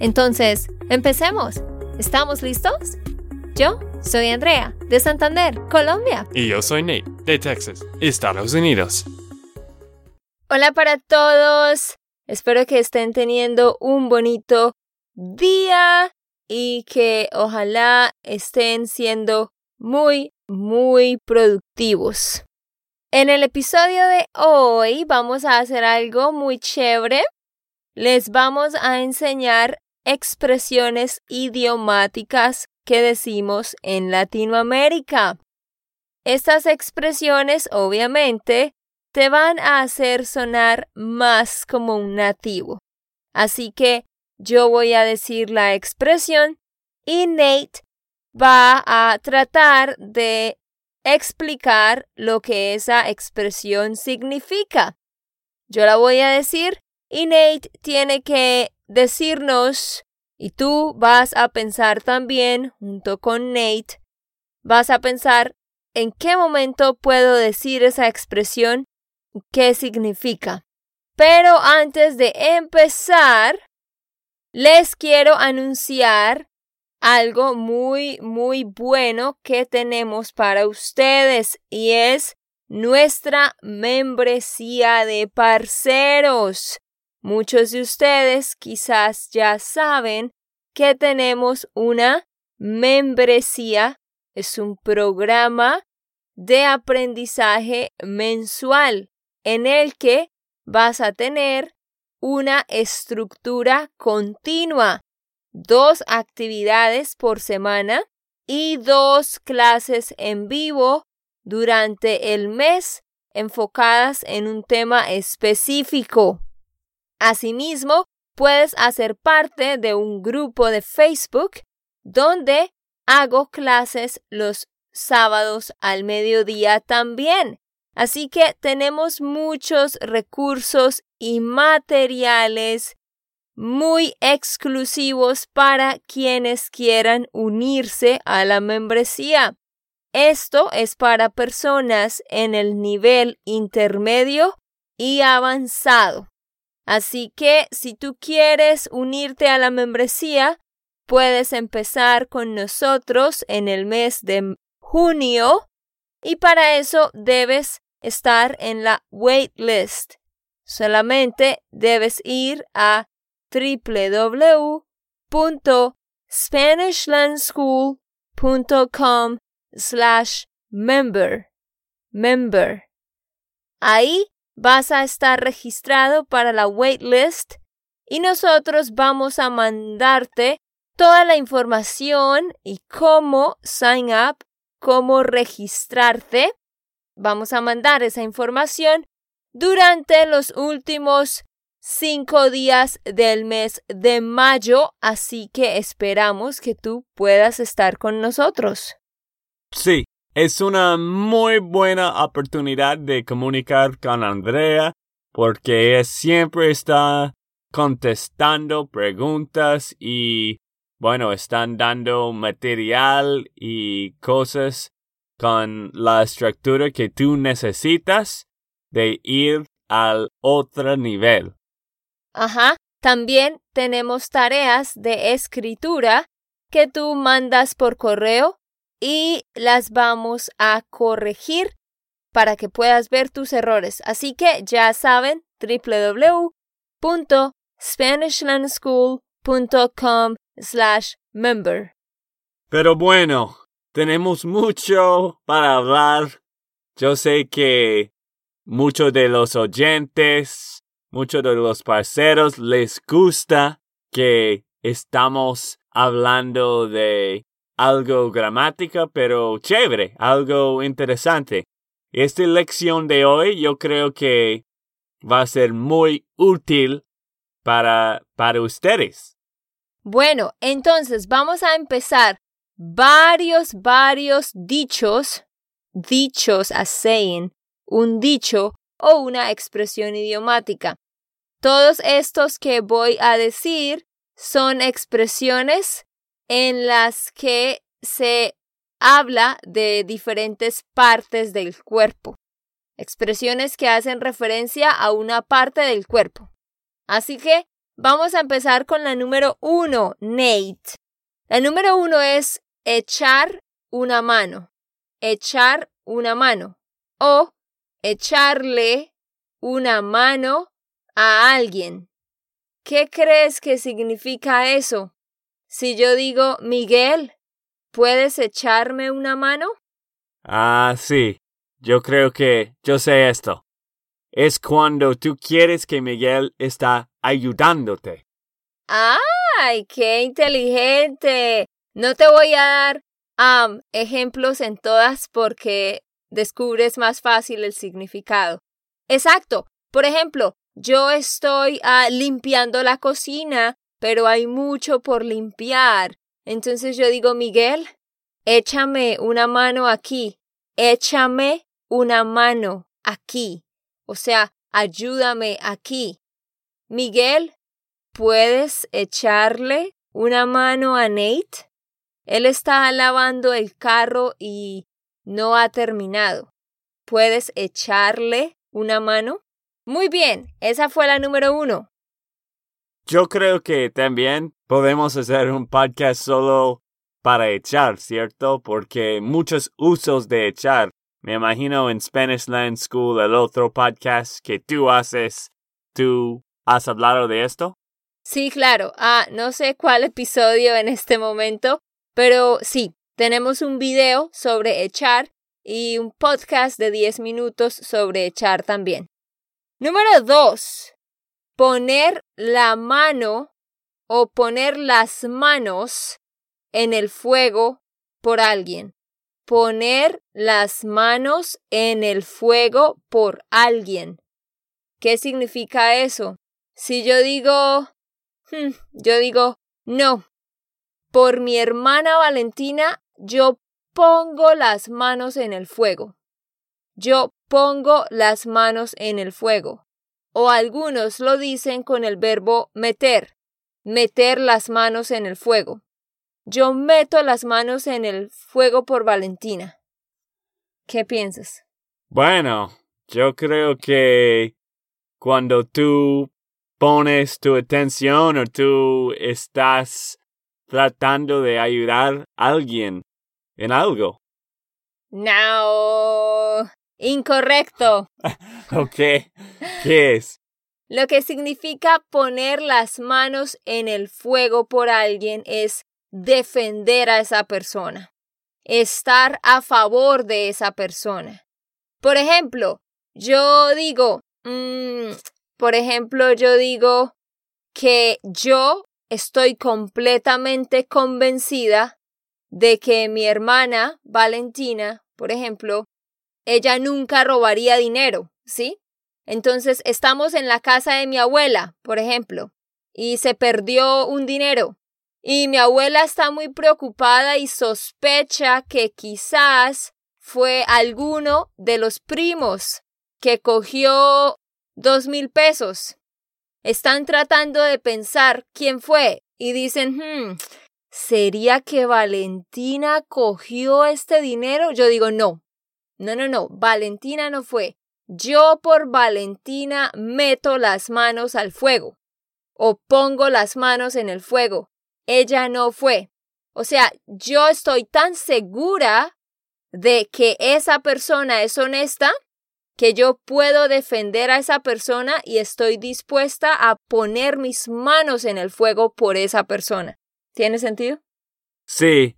Entonces, empecemos. ¿Estamos listos? Yo soy Andrea, de Santander, Colombia. Y yo soy Nate, de Texas, Estados Unidos. Hola para todos. Espero que estén teniendo un bonito día y que ojalá estén siendo muy, muy productivos. En el episodio de hoy vamos a hacer algo muy chévere. Les vamos a enseñar expresiones idiomáticas que decimos en Latinoamérica. Estas expresiones obviamente te van a hacer sonar más como un nativo. Así que yo voy a decir la expresión y Nate va a tratar de explicar lo que esa expresión significa. Yo la voy a decir y Nate tiene que decirnos, y tú vas a pensar también, junto con Nate, vas a pensar en qué momento puedo decir esa expresión, qué significa. Pero antes de empezar, les quiero anunciar algo muy, muy bueno que tenemos para ustedes y es nuestra membresía de parceros. Muchos de ustedes quizás ya saben que tenemos una membresía. Es un programa de aprendizaje mensual en el que vas a tener una estructura continua dos actividades por semana y dos clases en vivo durante el mes enfocadas en un tema específico. Asimismo, puedes hacer parte de un grupo de Facebook donde hago clases los sábados al mediodía también. Así que tenemos muchos recursos y materiales muy exclusivos para quienes quieran unirse a la membresía. Esto es para personas en el nivel intermedio y avanzado. Así que si tú quieres unirte a la membresía, puedes empezar con nosotros en el mes de junio y para eso debes estar en la waitlist. Solamente debes ir a www.spanishlandschool.com slash member. Member. Ahí vas a estar registrado para la waitlist y nosotros vamos a mandarte toda la información y cómo sign up, cómo registrarte. Vamos a mandar esa información durante los últimos cinco días del mes de mayo, así que esperamos que tú puedas estar con nosotros. Sí, es una muy buena oportunidad de comunicar con Andrea porque ella siempre está contestando preguntas y bueno, están dando material y cosas con la estructura que tú necesitas de ir al otro nivel. Ajá. También tenemos tareas de escritura que tú mandas por correo y las vamos a corregir para que puedas ver tus errores. Así que ya saben, www.spanishlandschool.com slash member. Pero bueno, tenemos mucho para hablar. Yo sé que muchos de los oyentes muchos de los parceros les gusta que estamos hablando de algo gramática, pero chévere, algo interesante. Esta lección de hoy yo creo que va a ser muy útil para, para ustedes. Bueno, entonces vamos a empezar varios, varios dichos, dichos a saying, un dicho o una expresión idiomática. Todos estos que voy a decir son expresiones en las que se habla de diferentes partes del cuerpo. Expresiones que hacen referencia a una parte del cuerpo. Así que vamos a empezar con la número uno, Nate. La número uno es echar una mano. Echar una mano. O echarle una mano a alguien. ¿Qué crees que significa eso? Si yo digo, Miguel, ¿puedes echarme una mano? Ah, sí. Yo creo que yo sé esto. Es cuando tú quieres que Miguel está ayudándote. ¡Ay, qué inteligente! No te voy a dar ejemplos en todas porque descubres más fácil el significado. Exacto. Por ejemplo, yo estoy ah, limpiando la cocina, pero hay mucho por limpiar. Entonces yo digo, Miguel, échame una mano aquí, échame una mano aquí. O sea, ayúdame aquí. Miguel, ¿puedes echarle una mano a Nate? Él está lavando el carro y no ha terminado. ¿Puedes echarle una mano? Muy bien, esa fue la número uno. Yo creo que también podemos hacer un podcast solo para echar, ¿cierto? Porque muchos usos de echar. Me imagino en Spanish Land School, el otro podcast que tú haces, ¿tú has hablado de esto? Sí, claro. Ah, no sé cuál episodio en este momento, pero sí, tenemos un video sobre echar y un podcast de 10 minutos sobre echar también. Número 2. Poner la mano o poner las manos en el fuego por alguien. Poner las manos en el fuego por alguien. ¿Qué significa eso? Si yo digo, hmm, yo digo, no, por mi hermana Valentina yo pongo las manos en el fuego. Yo pongo las manos en el fuego. O algunos lo dicen con el verbo meter, meter las manos en el fuego. Yo meto las manos en el fuego por Valentina. ¿Qué piensas? Bueno, yo creo que cuando tú pones tu atención o tú estás tratando de ayudar a alguien en algo. No. Incorrecto. ok. ¿Qué es? Lo que significa poner las manos en el fuego por alguien es defender a esa persona, estar a favor de esa persona. Por ejemplo, yo digo, mm, por ejemplo, yo digo que yo estoy completamente convencida de que mi hermana Valentina, por ejemplo, ella nunca robaría dinero, ¿sí? Entonces estamos en la casa de mi abuela, por ejemplo, y se perdió un dinero. Y mi abuela está muy preocupada y sospecha que quizás fue alguno de los primos que cogió dos mil pesos. Están tratando de pensar quién fue y dicen, hmm, ¿sería que Valentina cogió este dinero? Yo digo, no, no, no, no, Valentina no fue. Yo por Valentina meto las manos al fuego o pongo las manos en el fuego. Ella no fue. O sea, yo estoy tan segura de que esa persona es honesta que yo puedo defender a esa persona y estoy dispuesta a poner mis manos en el fuego por esa persona. ¿Tiene sentido? Sí.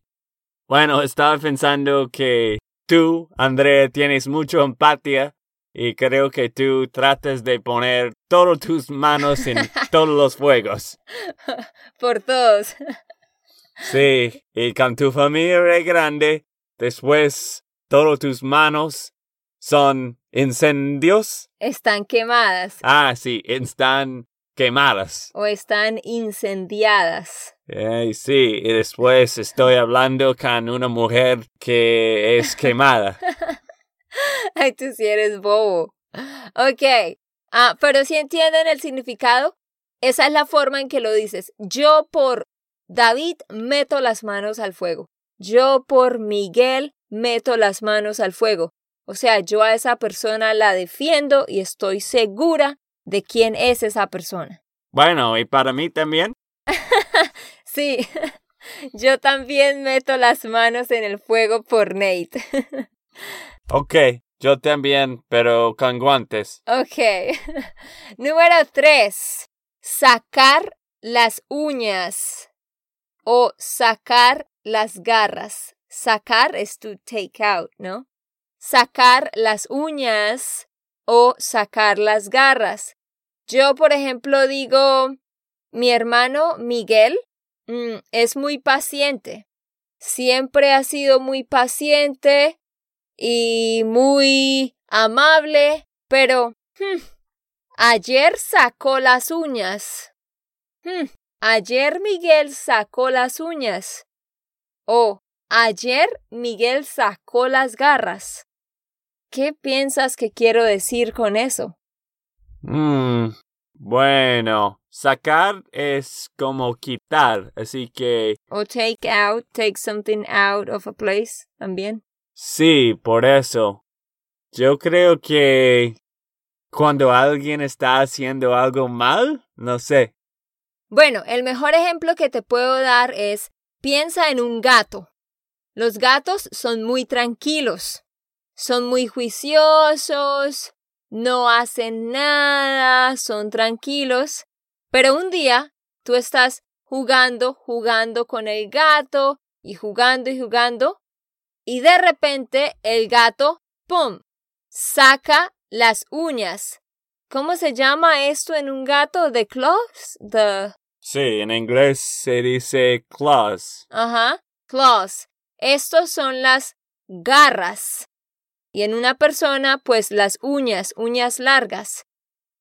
Bueno, estaba pensando que tú, Andrea, tienes mucha empatía y creo que tú tratas de poner todas tus manos en todos los fuegos. Por todos. Sí, y con tu familia grande, después todas tus manos son incendios. Están quemadas. Ah, sí, están quemadas. O están incendiadas. Eh, sí, y después estoy hablando con una mujer que es quemada. Ay, tú sí eres bobo. Ok. Ah, pero si entienden el significado, esa es la forma en que lo dices. Yo por David meto las manos al fuego. Yo por Miguel meto las manos al fuego. O sea, yo a esa persona la defiendo y estoy segura de quién es esa persona. Bueno, ¿y para mí también? sí, yo también meto las manos en el fuego por Nate. ok, yo también, pero con guantes. Ok. Número tres. Sacar las uñas o sacar las garras. Sacar es to take out, ¿no? Sacar las uñas o sacar las garras. Yo, por ejemplo, digo, mi hermano Miguel mm, es muy paciente. Siempre ha sido muy paciente y muy amable, pero hmm, ayer sacó las uñas. Hmm, ayer Miguel sacó las uñas. O ayer Miguel sacó las garras. ¿Qué piensas que quiero decir con eso? Mm, bueno, sacar es como quitar, así que... O take out, take something out of a place también. Sí, por eso. Yo creo que cuando alguien está haciendo algo mal, no sé. Bueno, el mejor ejemplo que te puedo dar es piensa en un gato. Los gatos son muy tranquilos son muy juiciosos, no hacen nada, son tranquilos, pero un día tú estás jugando, jugando con el gato y jugando y jugando, y de repente el gato, ¡pum!, saca las uñas. ¿Cómo se llama esto en un gato? ¿The claws? The... Sí, en inglés se dice claws. Ajá, claws. Estos son las garras y en una persona, pues las uñas, uñas largas.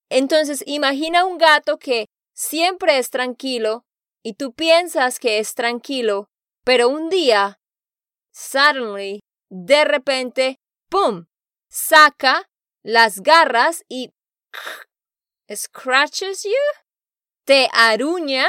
Entonces, imagina un gato que siempre es tranquilo y tú piensas que es tranquilo, pero un día, suddenly, de repente, ¡pum! saca las garras y scratches you, te aruña,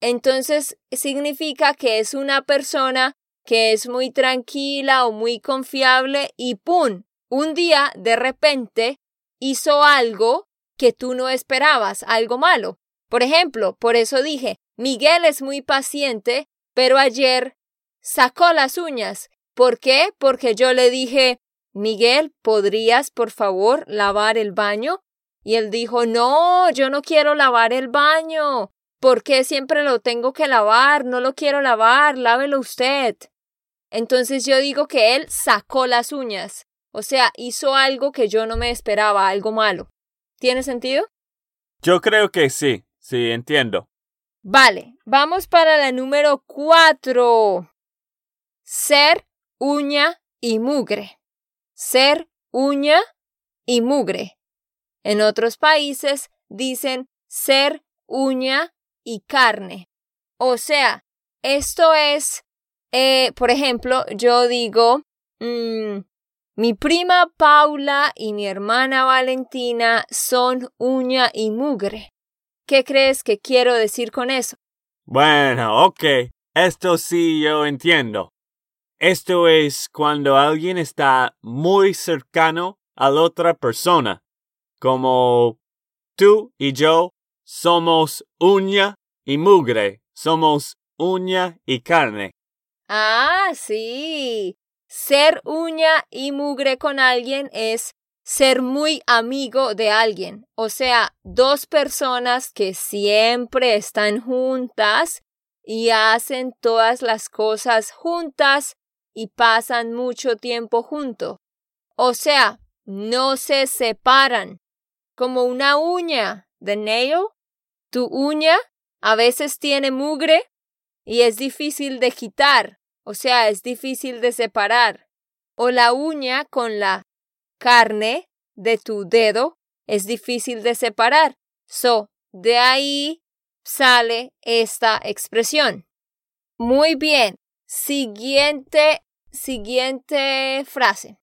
entonces significa que es una persona que es muy tranquila o muy confiable y ¡pum! Un día, de repente, hizo algo que tú no esperabas, algo malo. Por ejemplo, por eso dije, Miguel es muy paciente, pero ayer sacó las uñas. ¿Por qué? Porque yo le dije, Miguel, ¿podrías por favor lavar el baño? Y él dijo, no, yo no quiero lavar el baño. ¿Por qué siempre lo tengo que lavar? No lo quiero lavar, lávelo usted. Entonces yo digo que él sacó las uñas, o sea, hizo algo que yo no me esperaba, algo malo. ¿Tiene sentido? Yo creo que sí, sí, entiendo. Vale, vamos para la número cuatro. Ser, uña y mugre. Ser, uña y mugre. En otros países dicen ser, uña y carne. O sea, esto es eh, por ejemplo, yo digo, mm, mi prima Paula y mi hermana Valentina son uña y mugre. ¿Qué crees que quiero decir con eso? Bueno, ok. Esto sí yo entiendo. Esto es cuando alguien está muy cercano a la otra persona. Como tú y yo somos uña y mugre. Somos uña y carne. Ah, sí. Ser uña y mugre con alguien es ser muy amigo de alguien. O sea, dos personas que siempre están juntas y hacen todas las cosas juntas y pasan mucho tiempo juntos. O sea, no se separan. Como una uña, de nail. Tu uña a veces tiene mugre y es difícil de quitar, o sea, es difícil de separar. O la uña con la carne de tu dedo es difícil de separar. So, de ahí sale esta expresión. Muy bien. Siguiente, siguiente frase.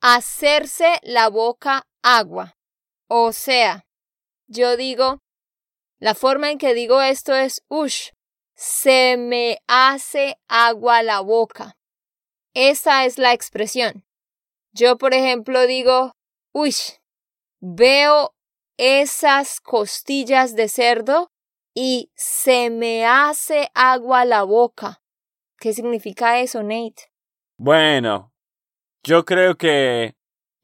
Hacerse la boca agua. O sea, yo digo, la forma en que digo esto es, ush, se me hace agua la boca. Esa es la expresión. Yo, por ejemplo, digo, ush, veo esas costillas de cerdo y se me hace agua la boca. ¿Qué significa eso, Nate? Bueno, yo creo que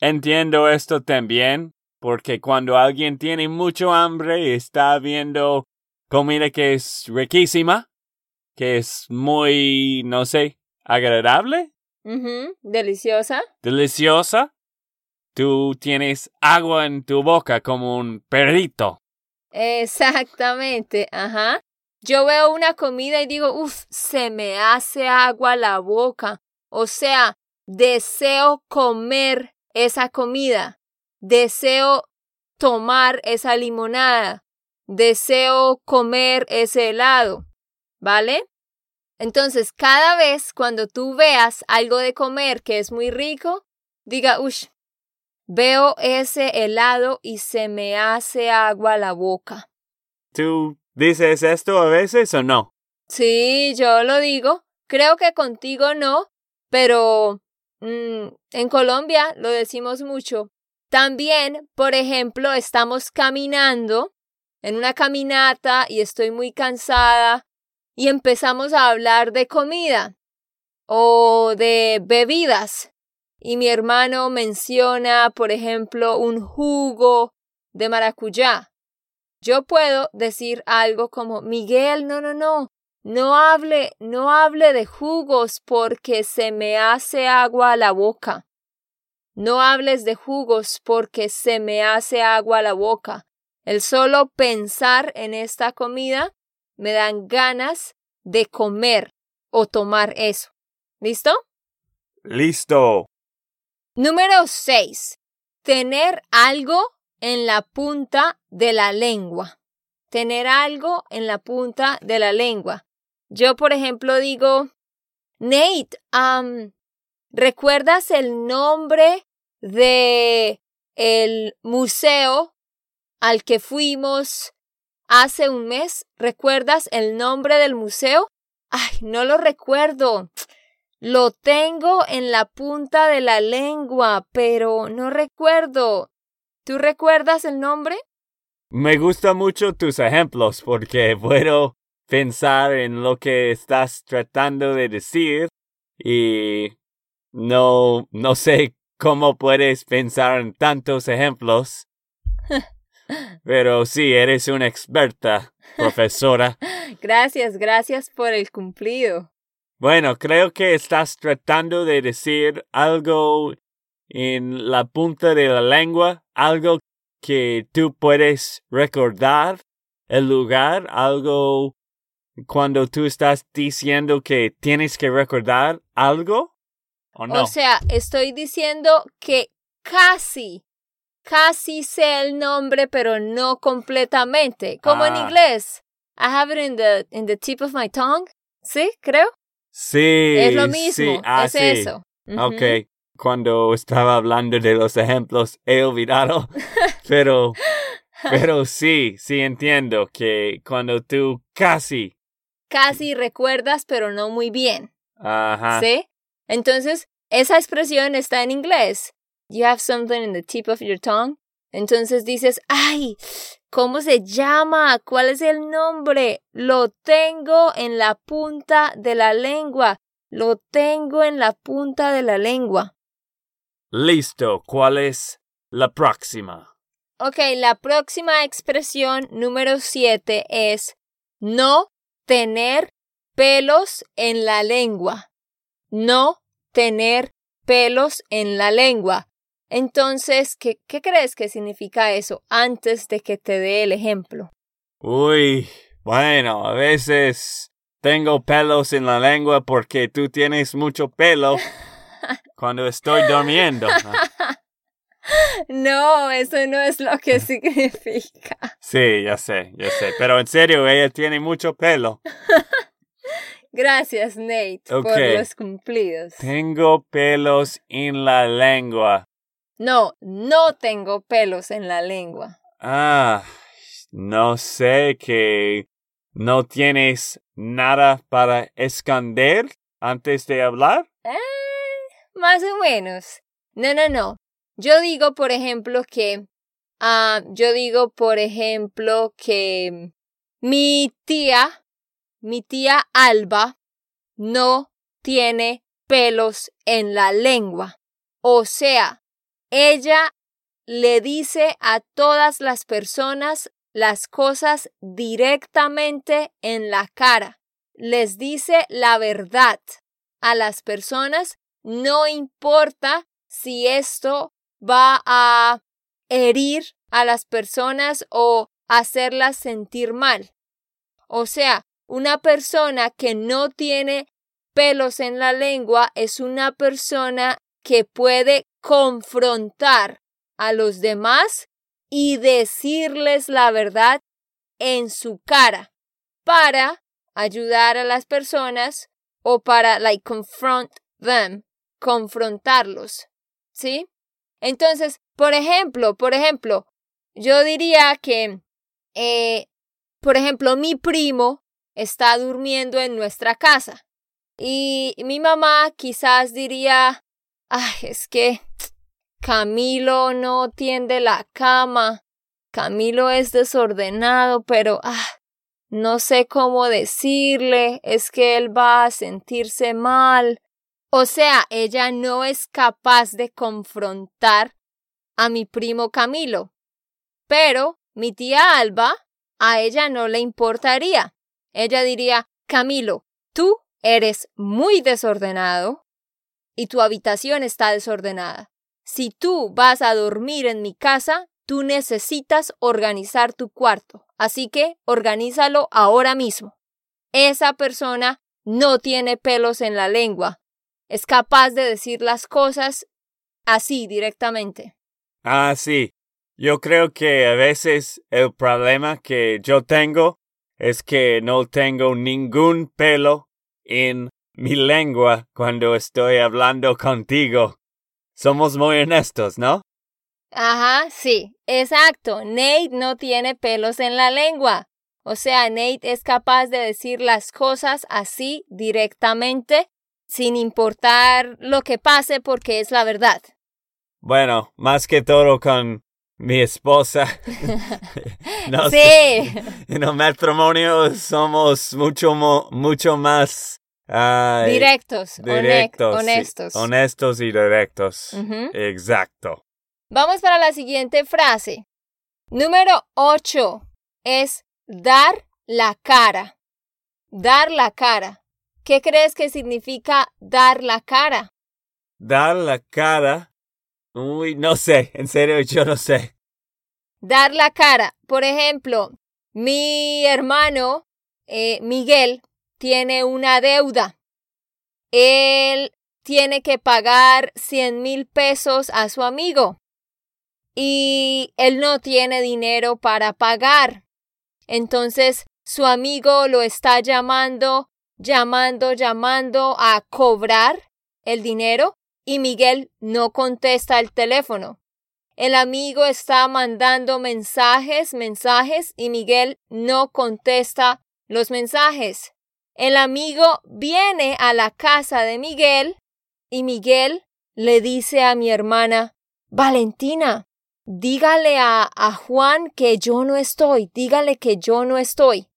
entiendo esto también, porque cuando alguien tiene mucho hambre y está viendo comida que es riquísima, que es muy, no sé, agradable. Deliciosa. Deliciosa. Tú tienes agua en tu boca como un perrito. Exactamente, ajá. Yo veo una comida y digo, uff, se me hace agua la boca. O sea, deseo comer esa comida. Deseo tomar esa limonada. Deseo comer ese helado. ¿Vale? Entonces, cada vez cuando tú veas algo de comer que es muy rico, diga, uff, Veo ese helado y se me hace agua la boca. ¿Tú dices esto a veces o no? Sí, yo lo digo. Creo que contigo no, pero mm, en Colombia lo decimos mucho. También, por ejemplo, estamos caminando en una caminata y estoy muy cansada y empezamos a hablar de comida o de bebidas y mi hermano menciona, por ejemplo, un jugo de maracuyá. Yo puedo decir algo como, Miguel, no, no, no, no hable, no hable de jugos porque se me hace agua a la boca. No hables de jugos porque se me hace agua a la boca. El solo pensar en esta comida me dan ganas de comer o tomar eso. ¿Listo? Listo. Número 6. Tener algo en la punta de la lengua. Tener algo en la punta de la lengua. Yo, por ejemplo, digo, Nate, ¿recuerdas el nombre de el museo al que fuimos hace un mes? ¿Recuerdas el nombre del museo? Ay, no lo recuerdo. Lo tengo en la punta de la lengua, pero no recuerdo. ¿Tú recuerdas el nombre? Me gustan mucho tus ejemplos porque puedo pensar en lo que estás tratando de decir y no, no sé cómo puedes pensar en tantos ejemplos. Pero sí, eres una experta, profesora. gracias, gracias por el cumplido. Bueno, creo que estás tratando de decir algo en la punta de la lengua, algo que tú puedes recordar, el lugar, algo cuando tú estás diciendo que tienes que recordar algo, ¿o no? O sea, estoy diciendo que casi, casi sé el nombre, pero no completamente. Como en ah. inglés. I have it in the, in the tip of my tongue. ¿Sí? Creo. Sí. Es lo mismo, ah, es eso. Ok, cuando estaba hablando de los ejemplos he olvidado, pero, pero sí, sí entiendo que cuando tú casi... Casi recuerdas, pero no muy bien. Ajá. ¿Sí? Entonces, esa expresión está en inglés. You have something in the tip of your tongue. Entonces dices, ay, ¿cómo se llama? ¿Cuál es el nombre? Lo tengo en la punta de la lengua. Lo tengo en la punta de la lengua. Listo. ¿Cuál es la próxima? Ok, la próxima expresión número siete es no tener pelos en la lengua. No tener pelos en la lengua. Entonces, ¿qué, ¿qué crees que significa eso antes de que te dé el ejemplo? Uy, bueno, a veces tengo pelos en la lengua porque tú tienes mucho pelo cuando estoy durmiendo. No, eso no es lo que significa. Sí, ya sé, ya sé. Pero en serio, ella tiene mucho pelo. Gracias, Nate, por Ok. los cumplidos. Tengo pelos en la lengua. No, no tengo pelos en la lengua. Ah, no sé que no tienes nada para esconder antes de hablar. Eh, más o menos. No, no, no. Yo digo, por ejemplo, que... ah, yo digo, por ejemplo, que mi tía, mi tía Alba, no tiene pelos en la lengua. O sea, ella le dice a todas las personas las cosas directamente en la cara. Les dice la verdad a las personas, no importa si esto va a herir a las personas o hacerlas sentir mal. O sea, una persona que no tiene pelos en la lengua es una persona que puede confrontar a los demás y decirles la verdad en su cara para ayudar a las personas o para like confront them, confrontarlos, ¿sí? Entonces, por ejemplo, por ejemplo, yo diría que, eh, por ejemplo, mi primo está durmiendo en nuestra casa y mi mamá quizás diría, ay, es que Camilo no tiende la cama, Camilo es desordenado, pero ah, no sé cómo decirle, es que él va a sentirse mal. O sea, ella no es capaz de confrontar a mi primo Camilo. Pero mi tía Alba, a ella no le importaría. Ella diría, Camilo, tú eres muy desordenado y tu habitación está desordenada. Si tú vas a dormir en mi casa, tú necesitas organizar tu cuarto. Así que organízalo ahora mismo. Esa persona no tiene pelos en la lengua. Es capaz de decir las cosas así directamente. Ah, sí. Yo creo que a veces el problema que yo tengo es que no tengo ningún pelo en mi lengua cuando estoy hablando contigo. Somos muy honestos, ¿no? Ajá, sí, exacto. Nate no tiene pelos en la lengua. O sea, Nate es capaz de decir las cosas así directamente, sin importar lo que pase, porque es la verdad. Bueno, más que todo con mi esposa. no sí. En el matrimonio somos mucho, mucho más directos, directos. sí, honestos. honestos y directos. Exacto. Vamos para la siguiente frase. Número 8 es dar la cara. Dar la cara. ¿Qué crees que significa dar la cara? Dar la cara. Uy, no sé. En serio, yo no sé. Dar la cara. Por ejemplo, mi hermano eh, Miguel tiene una deuda. Él tiene que pagar 100 mil pesos a su amigo y él no tiene dinero para pagar. Entonces su amigo lo está llamando, llamando, llamando a cobrar el dinero y Miguel no contesta el teléfono. El amigo está mandando mensajes, mensajes y Miguel no contesta los mensajes. El amigo viene a la casa de Miguel y Miguel le dice a mi hermana, Valentina, dígale a, a Juan que yo no estoy, dígale que yo no estoy.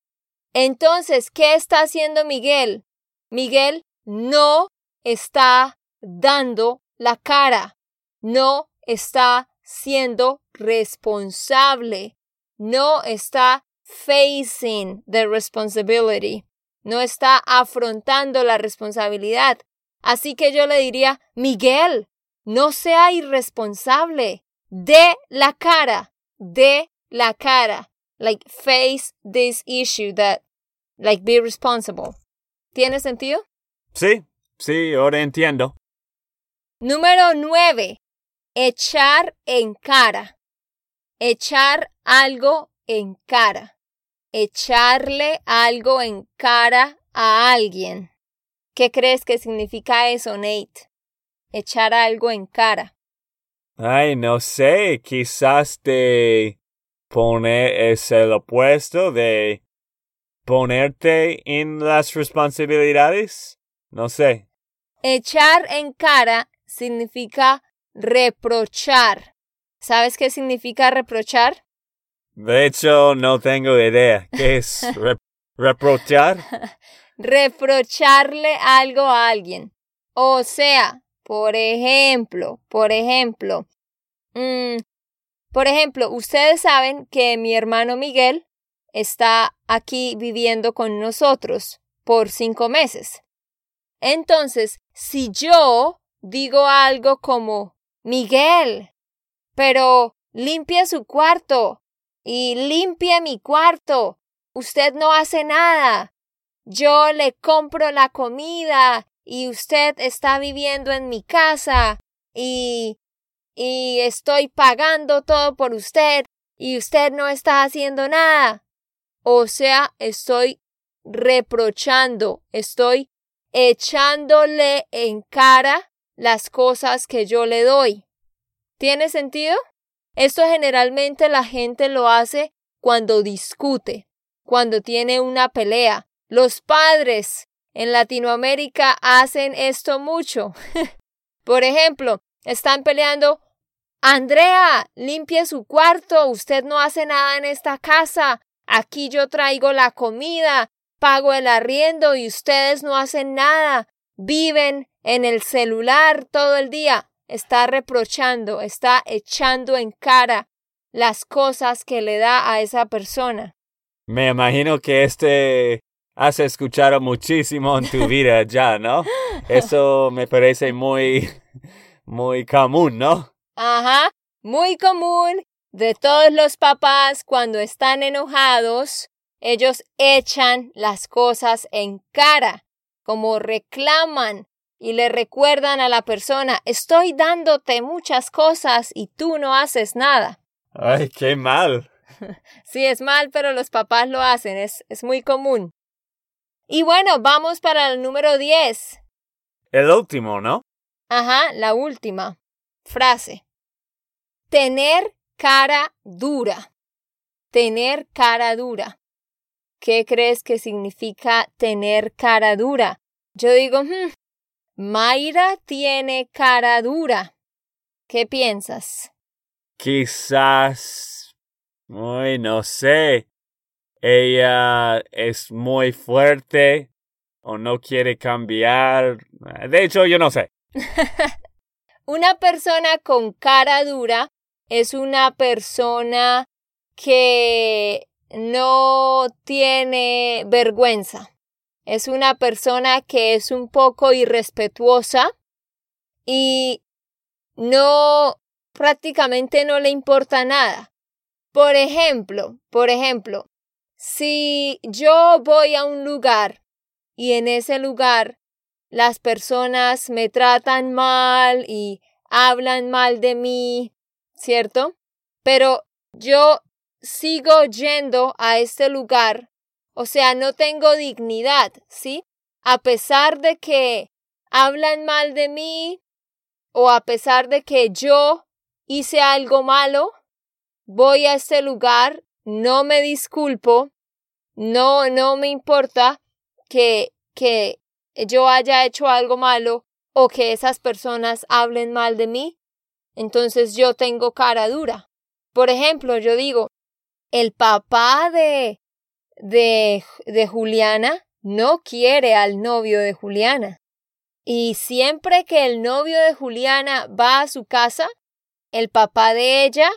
Entonces, ¿qué está haciendo Miguel? Miguel no está dando la cara, no está siendo responsable, no está facing the responsibility, no está afrontando la responsabilidad. Así que yo le diría, Miguel, no sea irresponsable, de la cara, de la cara, like face this issue that, like be responsible. ¿Tiene sentido? Sí, sí, ahora entiendo. Número 9. Echar en cara. Echar algo en cara. Echarle algo en cara a alguien. ¿Qué crees que significa eso, Nate? Echar algo en cara. Ay, no sé, quizás de poner es el opuesto de ponerte en las responsabilidades. No sé. Echar en cara significa reprochar. ¿Sabes qué significa reprochar? De hecho, no tengo idea. ¿Qué es reprochar? Reprocharle algo a alguien. O sea, por ejemplo, por ejemplo, mm, por ejemplo, ustedes saben que mi hermano Miguel está aquí viviendo con nosotros por cinco meses. Entonces, si yo digo algo como, Miguel, pero limpia su cuarto y limpia mi cuarto, usted no hace nada. Yo le compro la comida y usted está viviendo en mi casa y y estoy pagando todo por usted y usted no está haciendo nada. O sea, estoy reprochando, estoy echándole en cara las cosas que yo le doy. ¿Tiene sentido? Esto generalmente la gente lo hace cuando discute, cuando tiene una pelea. Los padres en Latinoamérica hacen esto mucho. Por ejemplo, están peleando. Andrea, limpie su cuarto. Usted no hace nada en esta casa. Aquí yo traigo la comida, pago el arriendo y ustedes no hacen nada. Viven en el celular todo el día. Está reprochando, está echando en cara las cosas que le da a esa persona. Me imagino que este has escuchado muchísimo en tu vida ya, ¿no? Eso me parece muy, muy común, ¿no? Ajá, muy común de todos los papás cuando están enojados, ellos echan las cosas en cara, como reclaman y le recuerdan a la persona, estoy dándote muchas cosas y tú no haces nada. Ay, qué mal. sí, es mal, pero los papás lo hacen, es, es muy común. Y bueno, vamos para el número 10. El último, ¿no? Ajá, la última frase. Tener cara dura. Tener cara dura. ¿Qué crees que significa tener cara dura? Yo digo, hmm, Mayra tiene cara dura. ¿Qué piensas? Quizás... Ay, no sé. Ella es muy fuerte o no quiere cambiar. De hecho, yo no sé. una persona con cara dura es una persona que no tiene vergüenza. Es una persona que es un poco irrespetuosa y no prácticamente no le importa nada. Por ejemplo, por ejemplo, si yo voy a un lugar y en ese lugar las personas me tratan mal y hablan mal de mí, ¿cierto? Pero yo sigo yendo a este lugar, o sea, no tengo dignidad, ¿sí? A pesar de que hablan mal de mí o a pesar de que yo hice algo malo, voy a este lugar, no me disculpo, no, no me importa que, que yo haya hecho algo malo o que esas personas hablen mal de mí, entonces yo tengo cara dura. Por ejemplo, yo digo, el papá de, de, de Juliana no quiere al novio de Juliana. Y siempre que el novio de Juliana va a su casa, el papá de ella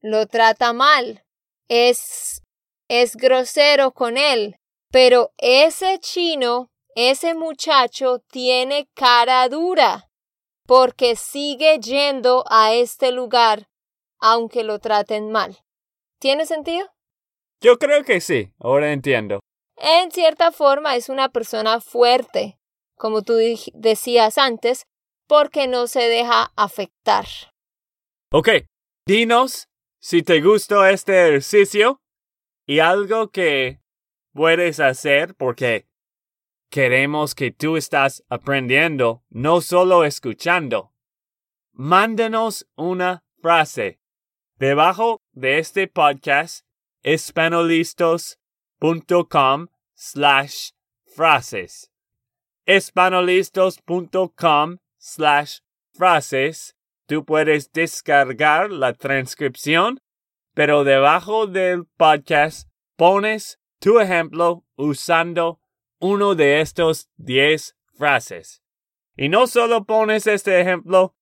lo trata mal. Es, es grosero con él. Pero ese chino ese muchacho tiene cara dura porque sigue yendo a este lugar aunque lo traten mal. ¿Tiene sentido? Yo creo que sí, ahora entiendo. En cierta forma es una persona fuerte, como tú decías antes, porque no se deja afectar. Ok, dinos si te gustó este ejercicio Y algo que puedes hacer porque queremos que tú estás aprendiendo, no solo escuchando. Mándanos una frase. Debajo de este podcast, espanolistos.com slash frases. espanolistos.com slash frases. Tú puedes descargar la transcripción, pero debajo del podcast pones tu ejemplo usando uno de estos 10 frases. Y no solo pones este ejemplo,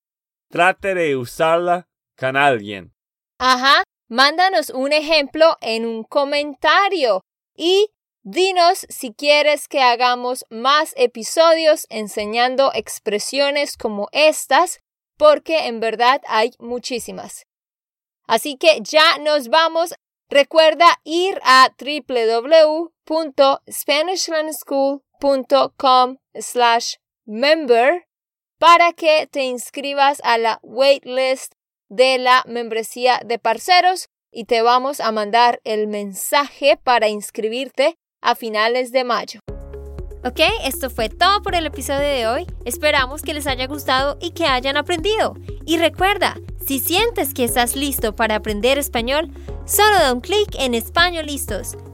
trate de usarla con alguien. Ajá, mándanos un ejemplo en un comentario y dinos si quieres que hagamos más episodios enseñando expresiones como estas, porque en verdad hay muchísimas. Así que ya nos vamos. Recuerda ir a www.spanishlandschool.com slash member para que te inscribas a la waitlist de la membresía de parceros y te vamos a mandar el mensaje para inscribirte a finales de mayo. Ok, esto fue todo por el episodio de hoy. Esperamos que les haya gustado y que hayan aprendido. Y recuerda, si sientes que estás listo para aprender español, solo da un clic en Español Listos.